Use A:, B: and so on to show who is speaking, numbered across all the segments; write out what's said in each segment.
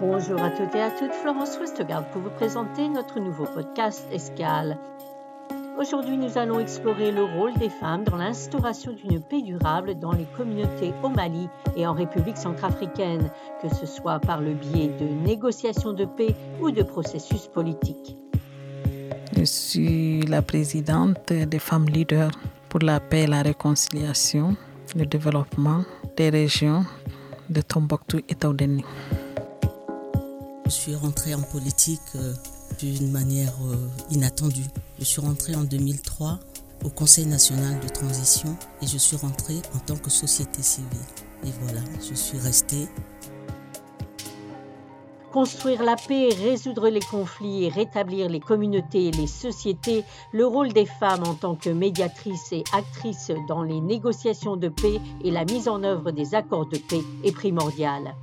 A: Bonjour à toutes et à toutes, Florence Westgard pour vous présenter notre nouveau podcast Escale. Aujourd'hui, nous allons explorer le rôle des femmes dans l'instauration d'une paix durable dans les communautés au Mali et en République centrafricaine, que ce soit par le biais de négociations de paix ou de processus politiques.
B: Je suis la présidente des femmes leaders pour la paix et la réconciliation, le développement des régions de Tombouctou et Taoudeni.
C: Je suis rentrée en politique euh, d'une manière euh, inattendue. Je suis rentrée en 2003 au Conseil national de transition et je suis rentrée en tant que société civile. Et voilà, je suis restée.
A: Construire la paix, résoudre les conflits et rétablir les communautés et les sociétés, le rôle des femmes en tant que médiatrices et actrices dans les négociations de paix et la mise en œuvre des accords de paix est primordial.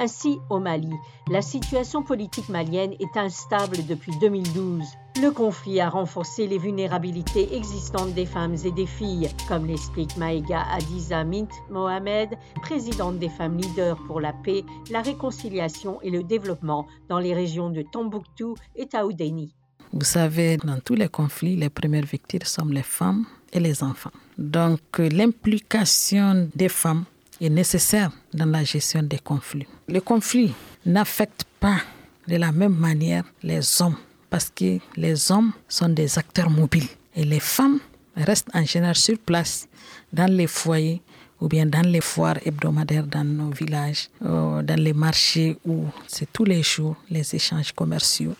A: Ainsi, au Mali, la situation politique malienne est instable depuis 2012. Le conflit a renforcé les vulnérabilités existantes des femmes et des filles, comme l'explique Maïga Adiza Mint Mohamed, présidente des femmes leaders pour la paix, la réconciliation et le développement dans les régions de Tombouctou et Taoudeni.
B: Vous savez, dans tous les conflits, les premières victimes sont les femmes et les enfants. Donc l'implication des femmes est nécessaire dans la gestion des conflits. Le conflit n'affecte pas de la même manière les hommes parce que les hommes sont des acteurs mobiles et les femmes restent en général sur place dans les foyers ou bien dans les foires hebdomadaires dans nos villages, euh, dans les marchés où c'est tous les jours les échanges commerciaux.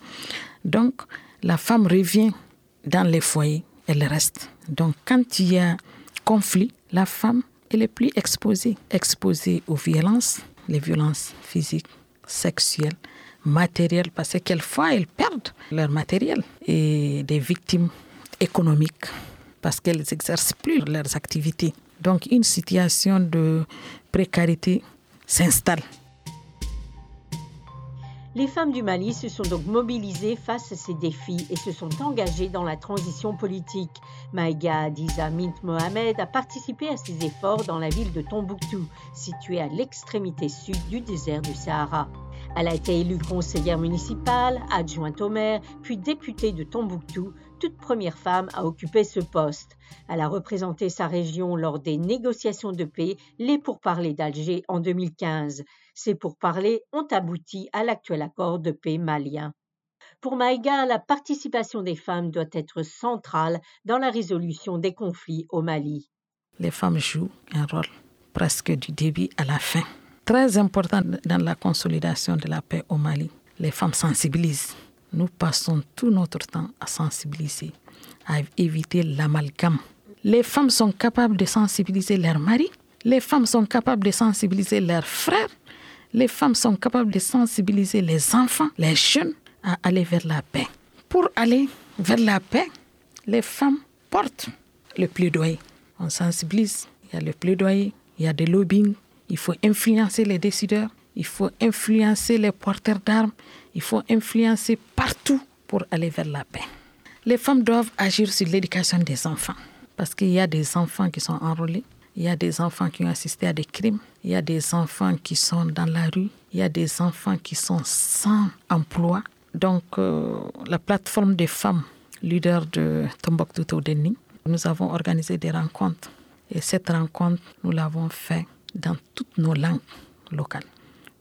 B: Donc la femme revient dans les foyers, elle reste. Donc quand il y a conflit, la femme elle est plus exposée, exposée aux violences, les violences physiques, sexuelles, matérielles, parce que quelquefois elles perdent leur matériel et des victimes économiques parce qu'elles n'exercent plus leurs activités. Donc une situation de précarité s'installe.
A: Les femmes du Mali se sont donc mobilisées face à ces défis et se sont engagées dans la transition politique. Maïga Adiza Mint Mohamed a participé à ces efforts dans la ville de Tombouctou, située à l'extrémité sud du désert du Sahara. Elle a été élue conseillère municipale, adjointe au maire, puis députée de Tombouctou, toute première femme à occuper ce poste. Elle a représenté sa région lors des négociations de paix, les pourparlers d'Alger en 2015. Ces pourparlers ont abouti à l'actuel accord de paix malien. Pour Maïga, la participation des femmes doit être centrale dans la résolution des conflits au Mali.
B: Les femmes jouent un rôle presque du début à la fin. Très important dans la consolidation de la paix au Mali. Les femmes sensibilisent nous passons tout notre temps à sensibiliser, à éviter l'amalgame. Les femmes sont capables de sensibiliser leurs maris, les femmes sont capables de sensibiliser leurs frères, les femmes sont capables de sensibiliser les enfants, les jeunes à aller vers la paix. Pour aller vers la paix, les femmes portent le plaidoyer. On sensibilise, il y a le plaidoyer, il y a des lobbying, il faut influencer les décideurs, il faut influencer les porteurs d'armes, il faut influencer partout pour aller vers la paix. Les femmes doivent agir sur l'éducation des enfants parce qu'il y a des enfants qui sont enrôlés, il y a des enfants qui ont assisté à des crimes, il y a des enfants qui sont dans la rue, il y a des enfants qui sont sans emploi. Donc euh, la plateforme des femmes leaders de Tombouctou Toudeni, nous avons organisé des rencontres. Et cette rencontre, nous l'avons fait dans toutes nos langues locales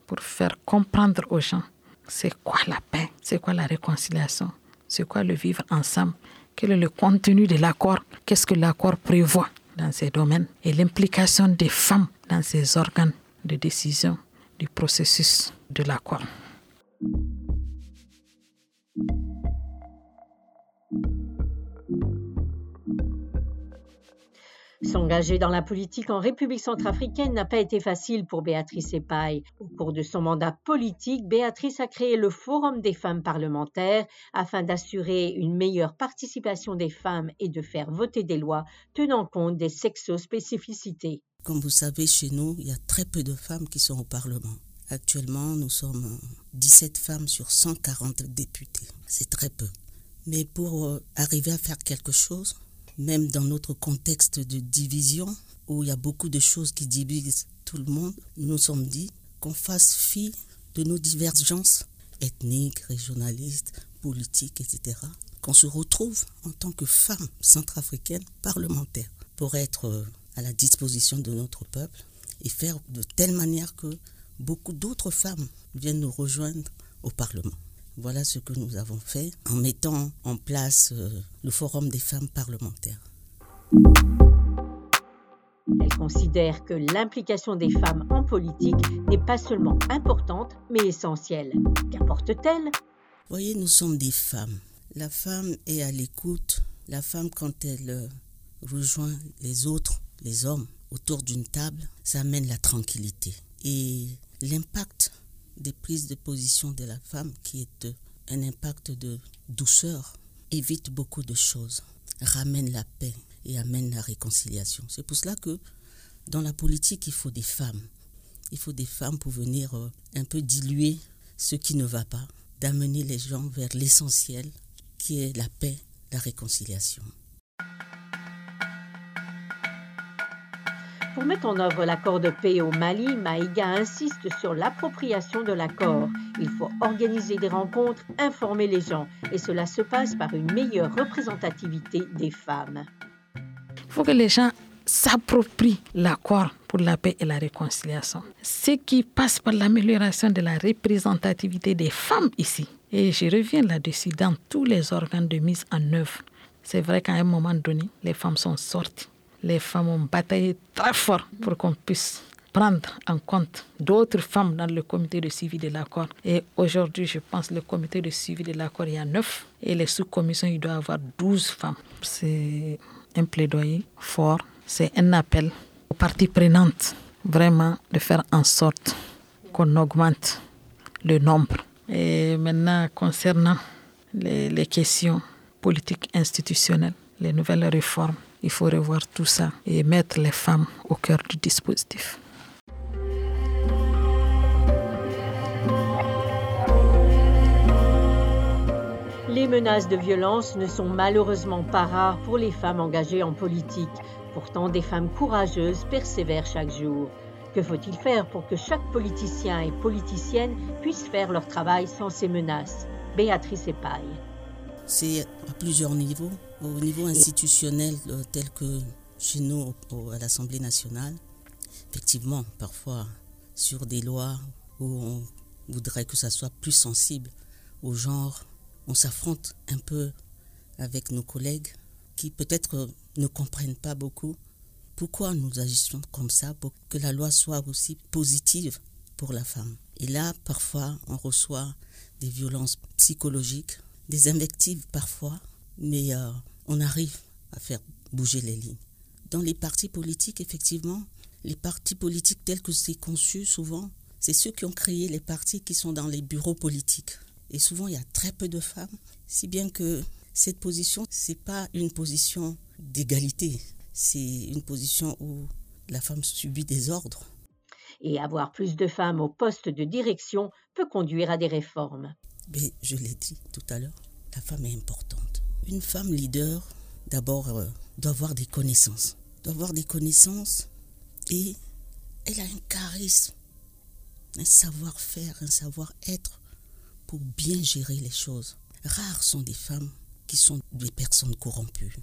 B: pour faire comprendre aux gens c'est quoi la paix, c'est quoi la réconciliation, c'est quoi le vivre ensemble, quel est le contenu de l'accord, qu'est-ce que l'accord prévoit dans ces domaines et l'implication des femmes dans ces organes de décision du processus de l'accord.
A: S'engager dans la politique en République centrafricaine n'a pas été facile pour Béatrice Epaille. Au cours de son mandat politique, Béatrice a créé le Forum des femmes parlementaires afin d'assurer une meilleure participation des femmes et de faire voter des lois tenant compte des sexospécificités.
C: Comme vous savez, chez nous, il y a très peu de femmes qui sont au Parlement. Actuellement, nous sommes 17 femmes sur 140 députés. C'est très peu. Mais pour euh, arriver à faire quelque chose, même dans notre contexte de division, où il y a beaucoup de choses qui divisent tout le monde, nous nous sommes dit qu'on fasse fi de nos divergences ethniques, régionalistes, politiques, etc., qu'on se retrouve en tant que femmes centrafricaines parlementaires pour être euh, à la disposition de notre peuple et faire de telle manière que beaucoup d'autres femmes viennent nous rejoindre au Parlement. Voilà ce que nous avons fait en mettant en place euh, le Forum des femmes parlementaires.
A: Elle considère que l'implication des femmes en politique n'est pas seulement importante, mais essentielle. Qu'importe-t-elle?
C: Voyez, nous sommes des femmes. La femme est à l'écoute. La femme, quand elle euh, rejoint les autres, les hommes, autour d'une table, ça amène la tranquillité. Et l'impact des prises de position de la femme, qui est un impact de douceur, évite beaucoup de choses, ramène la paix et amène la réconciliation. C'est pour cela que dans la politique, il faut des femmes. Il faut des femmes pour venir euh, un peu diluer ce qui ne va pas, d'amener les gens vers l'essentiel, qui est la paix, la réconciliation.
A: Pour mettre en œuvre l'accord de paix au Mali, Maïga insiste sur l'appropriation de l'accord. Il faut organiser des rencontres, informer les gens, et cela se passe par une meilleure représentativité des femmes.
B: Il faut que les gens s'approprient l'accord pour la paix et la réconciliation. Ce qui passe par l'amélioration de la représentativité des femmes ici. Et je reviens là-dessus dans tous les organes de mise en œuvre. C'est vrai qu'à un moment donné, les femmes sont sorties les femmes ont bataillé très fort pour qu'on puisse prendre en compte d'autres femmes dans le comité de suivi de l'accord. Et aujourd'hui, je pense le comité de suivi de l'accord, il y a neuf. Et les sous-commissions, il doit y avoir 12 femmes. C'est un plaidoyer fort. C'est un appel aux parties prenantes, vraiment, de faire en sorte qu'on augmente le nombre. Et maintenant, concernant les questions politiques institutionnelles, les nouvelles réformes, il faut revoir tout ça et mettre les femmes au cœur du dispositif.
A: Les menaces de violence ne sont malheureusement pas rares pour les femmes engagées en politique. Pourtant, des femmes courageuses persévèrent chaque jour. Que faut-il faire pour que chaque politicien et politicienne puisse faire leur travail sans ces menaces? Béatrice Epaille.
C: C'est à plusieurs niveaux. Au niveau institutionnel, euh, tel que chez nous à l'Assemblée nationale, effectivement, parfois sur des lois où on voudrait que ça soit plus sensible au genre, on s'affronte un peu avec nos collègues qui peut-être ne comprennent pas beaucoup pourquoi nous agissons comme ça pour que la loi soit aussi positive pour la femme. Et là, parfois, on reçoit des violences psychologiques, des invectives parfois, mais euh, on arrive à faire bouger les lignes. Dans les partis politiques, effectivement, les partis politiques tels que c'est conçu souvent, c'est ceux qui ont créé les partis qui sont dans les bureaux politiques. Et souvent, il y a très peu de femmes, si bien que cette position, ce n'est pas une position d'égalité, c'est une position où la femme subit des ordres.
A: Et avoir plus de femmes au poste de direction peut conduire à des réformes.
C: Mais je l'ai dit tout à l'heure, la femme est importante. Une femme leader, d'abord, euh, doit avoir des connaissances. Doit avoir des connaissances et elle a un charisme, un savoir-faire, un savoir-être pour bien gérer les choses. Rares sont des femmes qui sont des personnes corrompues.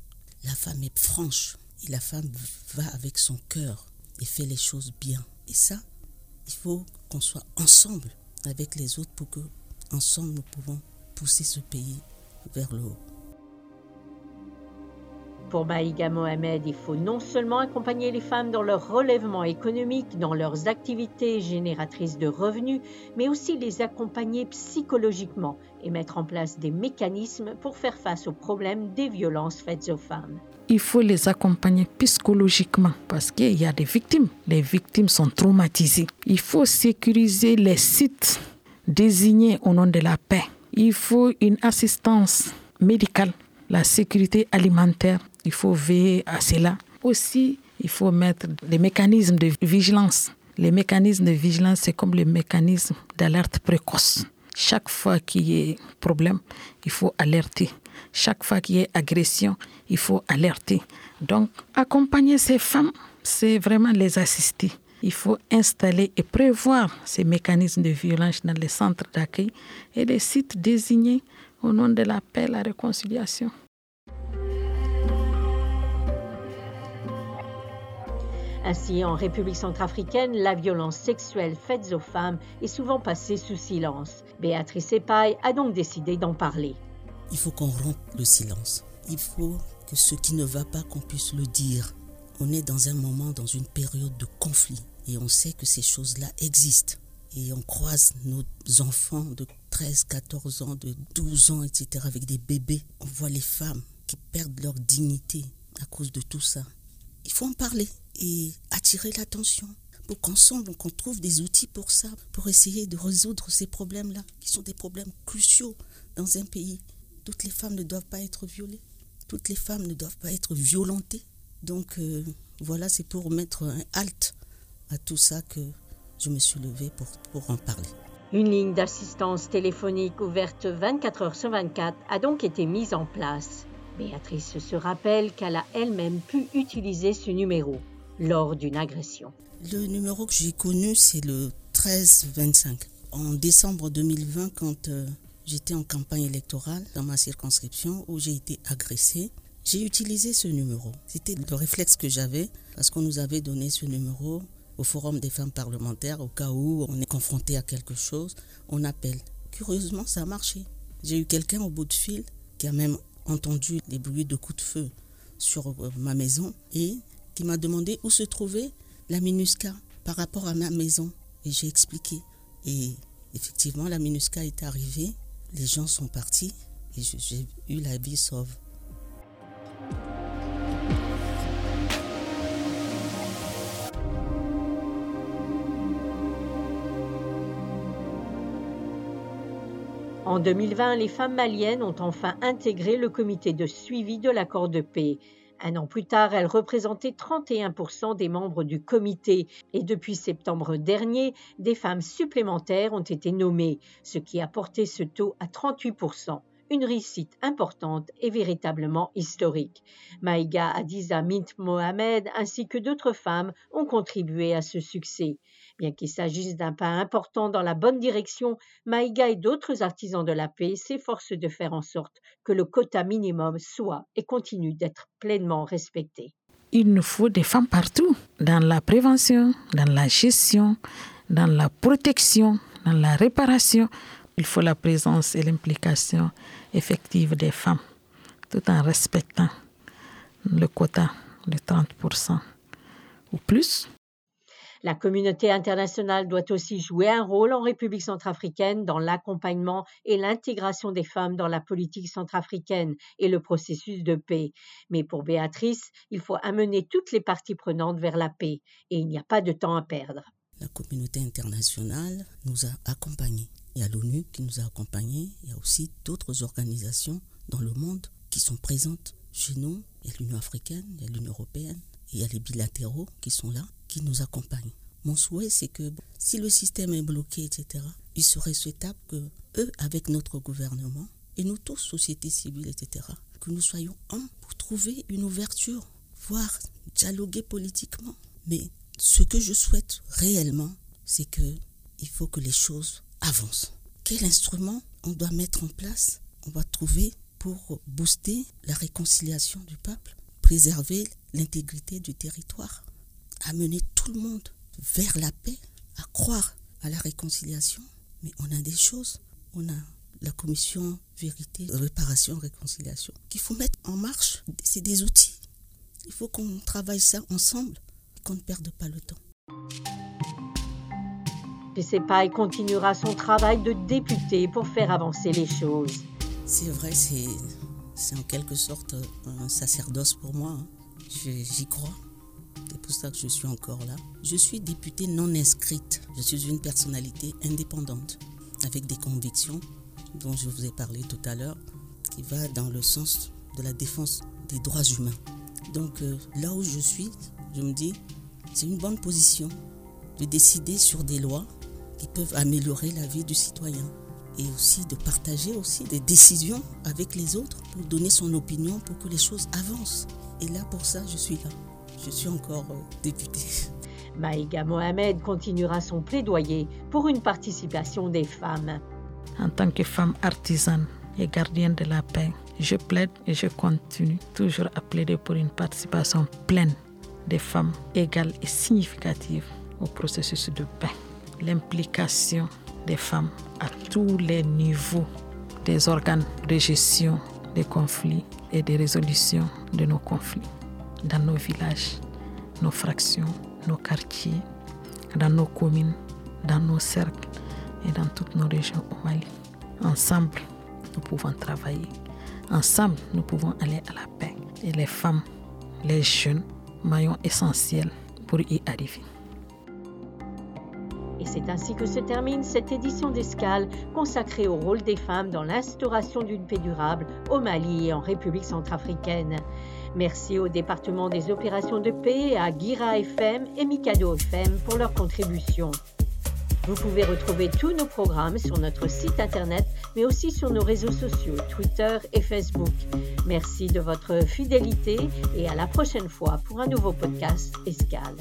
C: La femme est franche et la femme va avec son cœur et fait les choses bien. Et ça, il faut qu'on soit ensemble avec les autres pour que, ensemble, nous pouvons pousser ce pays vers le haut.
A: Pour Maïga Mohamed, il faut non seulement accompagner les femmes dans leur relèvement économique, dans leurs activités génératrices de revenus, mais aussi les accompagner psychologiquement et mettre en place des mécanismes pour faire face aux problèmes des violences faites aux femmes.
B: Il faut les accompagner psychologiquement parce qu'il y a des victimes. Les victimes sont traumatisées. Il faut sécuriser les sites désignés au nom de la paix. Il faut une assistance médicale, la sécurité alimentaire, il faut veiller à cela. Aussi, il faut mettre des mécanismes de vigilance. Les mécanismes de vigilance, c'est comme les mécanismes d'alerte précoce. Chaque fois qu'il y ait problème, il faut alerter. Chaque fois qu'il y ait agression, il faut alerter. Donc, accompagner ces femmes, c'est vraiment les assister. Il faut installer et prévoir ces mécanismes de violence dans les centres d'accueil et les sites désignés au nom de la paix et la réconciliation.
A: Ainsi, en République centrafricaine, la violence sexuelle faite aux femmes est souvent passée sous silence. Béatrice Epaille a donc décidé d'en parler.
C: Il faut qu'on rompe le silence. Il faut que ce qui ne va pas, qu'on puisse le dire. On est dans un moment, dans une période de conflit. Et on sait que ces choses-là existent. Et on croise nos enfants de 13, 14 ans, de 12 ans, etc., avec des bébés. On voit les femmes qui perdent leur dignité à cause de tout ça. Il faut en parler et attirer l'attention pour qu'ensemble, qu'on trouve des outils pour ça, pour essayer de résoudre ces problèmes-là, qui sont des problèmes cruciaux dans un pays. Toutes les femmes ne doivent pas être violées, toutes les femmes ne doivent pas être violentées. Donc euh, voilà, c'est pour mettre un halt à tout ça que je me suis levée pour, pour en parler.
A: Une ligne d'assistance téléphonique ouverte 24 heures sur 24 a donc été mise en place. Béatrice se rappelle qu'elle a elle-même pu utiliser ce numéro lors d'une agression.
C: Le numéro que j'ai connu, c'est le 1325. En décembre 2020, quand euh, j'étais en campagne électorale dans ma circonscription où j'ai été agressée, j'ai utilisé ce numéro. C'était le réflexe que j'avais parce qu'on nous avait donné ce numéro au Forum des femmes parlementaires au cas où on est confronté à quelque chose, on appelle. Curieusement, ça a marché. J'ai eu quelqu'un au bout de fil qui a même entendu les bruits de coups de feu sur euh, ma maison et qui m'a demandé où se trouvait la MINUSCA par rapport à ma maison. Et j'ai expliqué. Et effectivement, la MINUSCA est arrivée, les gens sont partis et j'ai eu la vie sauve.
A: En 2020, les femmes maliennes ont enfin intégré le comité de suivi de l'accord de paix. Un an plus tard, elle représentait 31% des membres du comité et depuis septembre dernier, des femmes supplémentaires ont été nommées, ce qui a porté ce taux à 38% une réussite importante et véritablement historique. Maïga Adiza Mint Mohamed ainsi que d'autres femmes ont contribué à ce succès. Bien qu'il s'agisse d'un pas important dans la bonne direction, Maïga et d'autres artisans de la paix s'efforcent de faire en sorte que le quota minimum soit et continue d'être pleinement respecté.
B: Il nous faut des femmes partout, dans la prévention, dans la gestion, dans la protection, dans la réparation. Il faut la présence et l'implication effective des femmes, tout en respectant le quota de 30% ou plus
A: la communauté internationale doit aussi jouer un rôle en République centrafricaine dans l'accompagnement et l'intégration des femmes dans la politique centrafricaine et le processus de paix. Mais pour Béatrice, il faut amener toutes les parties prenantes vers la paix et il n'y a pas de temps à perdre.
C: La communauté internationale nous a accompagnés. Il y a l'ONU qui nous a accompagnés, il y a aussi d'autres organisations dans le monde qui sont présentes chez nous. Il y a l'Union africaine, il y a l'Union européenne, il y a les bilatéraux qui sont là qui nous accompagnent. Mon souhait, c'est que si le système est bloqué, etc., il serait souhaitable que eux, avec notre gouvernement, et nous tous, société civile, etc., que nous soyons un pour trouver une ouverture, voire dialoguer politiquement. Mais ce que je souhaite réellement, c'est que il faut que les choses avancent. Quel instrument on doit mettre en place On va trouver pour booster la réconciliation du peuple, préserver l'intégrité du territoire amener tout le monde vers la paix, à croire à la réconciliation. Mais on a des choses. On a la commission vérité, réparation, réconciliation qu'il faut mettre en marche. C'est des outils. Il faut qu'on travaille ça ensemble, qu'on ne perde pas le temps.
A: PCPAI continuera son travail de député pour faire avancer les choses.
C: C'est vrai, c'est, c'est en quelque sorte un sacerdoce pour moi. Hein. J'y crois. C'est pour ça que je suis encore là. Je suis députée non inscrite. Je suis une personnalité indépendante avec des convictions dont je vous ai parlé tout à l'heure qui va dans le sens de la défense des droits humains. Donc euh, là où je suis, je me dis, c'est une bonne position de décider sur des lois qui peuvent améliorer la vie du citoyen et aussi de partager aussi des décisions avec les autres pour donner son opinion pour que les choses avancent. Et là, pour ça, je suis là je suis encore euh, députée.
A: Maïga Mohamed continuera son plaidoyer pour une participation des femmes.
B: En tant que femme artisane et gardienne de la paix, je plaide et je continue toujours à plaider pour une participation pleine des femmes égale et significative au processus de paix. L'implication des femmes à tous les niveaux des organes de gestion des conflits et de résolution de nos conflits dans nos villages, nos fractions, nos quartiers, dans nos communes, dans nos cercles et dans toutes nos régions au Mali. Ensemble, nous pouvons travailler. Ensemble, nous pouvons aller à la paix. Et les femmes, les jeunes, maillons essentiels pour y arriver.
A: C'est ainsi que se termine cette édition d'Escale consacrée au rôle des femmes dans l'instauration d'une paix durable au Mali et en République centrafricaine. Merci au département des opérations de paix, à Gira FM et Mikado FM pour leur contribution. Vous pouvez retrouver tous nos programmes sur notre site internet, mais aussi sur nos réseaux sociaux, Twitter et Facebook. Merci de votre fidélité et à la prochaine fois pour un nouveau podcast Escale.